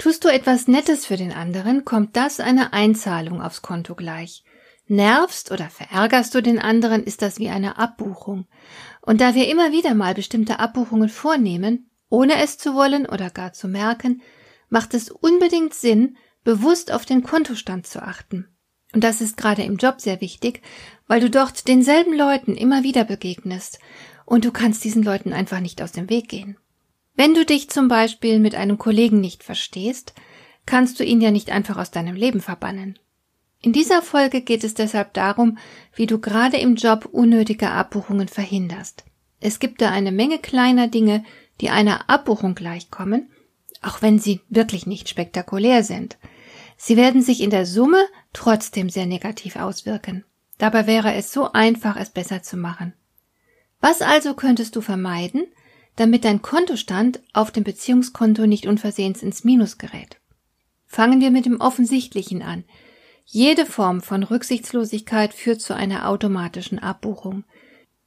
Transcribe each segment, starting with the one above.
Tust du etwas Nettes für den anderen, kommt das einer Einzahlung aufs Konto gleich. Nervst oder verärgerst du den anderen, ist das wie eine Abbuchung. Und da wir immer wieder mal bestimmte Abbuchungen vornehmen, ohne es zu wollen oder gar zu merken, macht es unbedingt Sinn, bewusst auf den Kontostand zu achten. Und das ist gerade im Job sehr wichtig, weil du dort denselben Leuten immer wieder begegnest und du kannst diesen Leuten einfach nicht aus dem Weg gehen. Wenn du dich zum Beispiel mit einem Kollegen nicht verstehst, kannst du ihn ja nicht einfach aus deinem Leben verbannen. In dieser Folge geht es deshalb darum, wie du gerade im Job unnötige Abbuchungen verhinderst. Es gibt da eine Menge kleiner Dinge, die einer Abbuchung gleichkommen, auch wenn sie wirklich nicht spektakulär sind. Sie werden sich in der Summe trotzdem sehr negativ auswirken. Dabei wäre es so einfach, es besser zu machen. Was also könntest du vermeiden, damit dein Kontostand auf dem Beziehungskonto nicht unversehens ins Minus gerät. Fangen wir mit dem Offensichtlichen an. Jede Form von Rücksichtslosigkeit führt zu einer automatischen Abbuchung.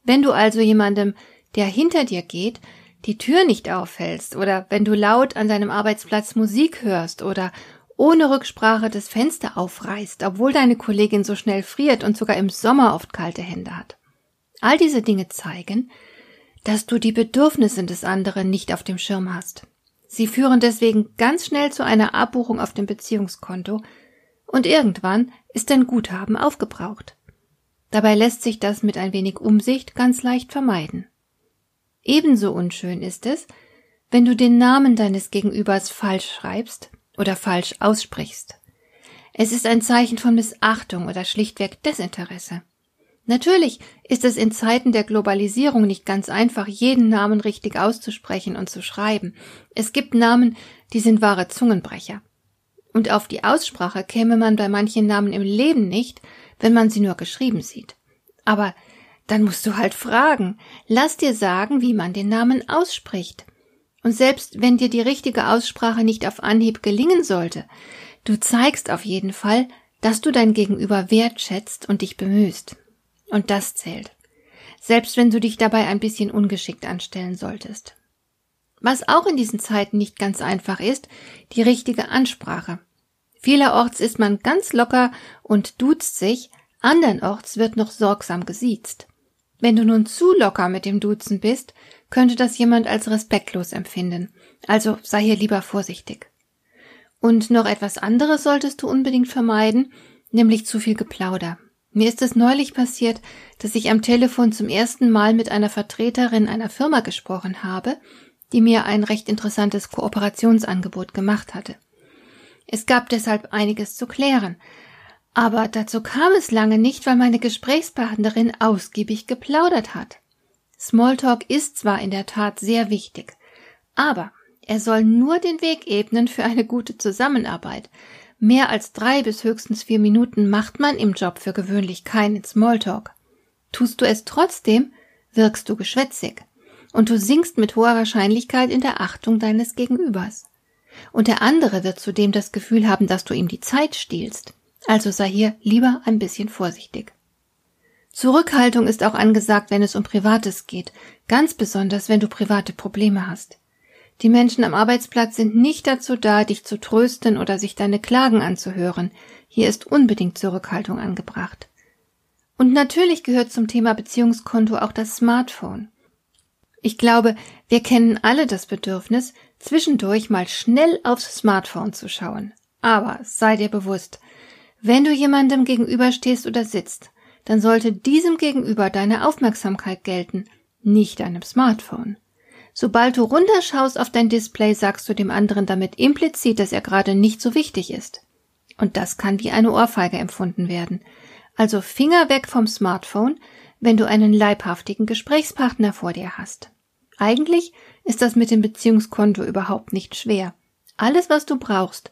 Wenn du also jemandem, der hinter dir geht, die Tür nicht aufhältst oder wenn du laut an deinem Arbeitsplatz Musik hörst oder ohne Rücksprache das Fenster aufreißt, obwohl deine Kollegin so schnell friert und sogar im Sommer oft kalte Hände hat. All diese Dinge zeigen, dass du die Bedürfnisse des anderen nicht auf dem Schirm hast. Sie führen deswegen ganz schnell zu einer Abbuchung auf dem Beziehungskonto und irgendwann ist dein Guthaben aufgebraucht. Dabei lässt sich das mit ein wenig Umsicht ganz leicht vermeiden. Ebenso unschön ist es, wenn du den Namen deines Gegenübers falsch schreibst oder falsch aussprichst. Es ist ein Zeichen von Missachtung oder schlichtweg Desinteresse. Natürlich ist es in Zeiten der Globalisierung nicht ganz einfach, jeden Namen richtig auszusprechen und zu schreiben. Es gibt Namen, die sind wahre Zungenbrecher. Und auf die Aussprache käme man bei manchen Namen im Leben nicht, wenn man sie nur geschrieben sieht. Aber dann musst du halt fragen. Lass dir sagen, wie man den Namen ausspricht. Und selbst wenn dir die richtige Aussprache nicht auf Anhieb gelingen sollte, du zeigst auf jeden Fall, dass du dein Gegenüber wertschätzt und dich bemühst. Und das zählt. Selbst wenn du dich dabei ein bisschen ungeschickt anstellen solltest. Was auch in diesen Zeiten nicht ganz einfach ist, die richtige Ansprache. Vielerorts ist man ganz locker und duzt sich, andernorts wird noch sorgsam gesiezt. Wenn du nun zu locker mit dem Duzen bist, könnte das jemand als respektlos empfinden. Also sei hier lieber vorsichtig. Und noch etwas anderes solltest du unbedingt vermeiden, nämlich zu viel Geplauder. Mir ist es neulich passiert, dass ich am Telefon zum ersten Mal mit einer Vertreterin einer Firma gesprochen habe, die mir ein recht interessantes Kooperationsangebot gemacht hatte. Es gab deshalb einiges zu klären, aber dazu kam es lange nicht, weil meine Gesprächspartnerin ausgiebig geplaudert hat. Smalltalk ist zwar in der Tat sehr wichtig, aber er soll nur den Weg ebnen für eine gute Zusammenarbeit, Mehr als drei bis höchstens vier Minuten macht man im Job für gewöhnlich keinen Smalltalk. Tust du es trotzdem, wirkst du geschwätzig. Und du sinkst mit hoher Wahrscheinlichkeit in der Achtung deines Gegenübers. Und der andere wird zudem das Gefühl haben, dass du ihm die Zeit stiehlst. Also sei hier lieber ein bisschen vorsichtig. Zurückhaltung ist auch angesagt, wenn es um Privates geht, ganz besonders, wenn du private Probleme hast. Die Menschen am Arbeitsplatz sind nicht dazu da, dich zu trösten oder sich deine Klagen anzuhören. Hier ist unbedingt Zurückhaltung angebracht. Und natürlich gehört zum Thema Beziehungskonto auch das Smartphone. Ich glaube, wir kennen alle das Bedürfnis, zwischendurch mal schnell aufs Smartphone zu schauen. Aber sei dir bewusst, wenn du jemandem gegenüberstehst oder sitzt, dann sollte diesem gegenüber deine Aufmerksamkeit gelten, nicht deinem Smartphone. Sobald du runterschaust auf dein Display, sagst du dem anderen damit implizit, dass er gerade nicht so wichtig ist. Und das kann wie eine Ohrfeige empfunden werden. Also Finger weg vom Smartphone, wenn du einen leibhaftigen Gesprächspartner vor dir hast. Eigentlich ist das mit dem Beziehungskonto überhaupt nicht schwer. Alles, was du brauchst,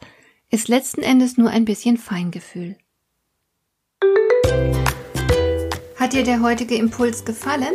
ist letzten Endes nur ein bisschen Feingefühl. Hat dir der heutige Impuls gefallen?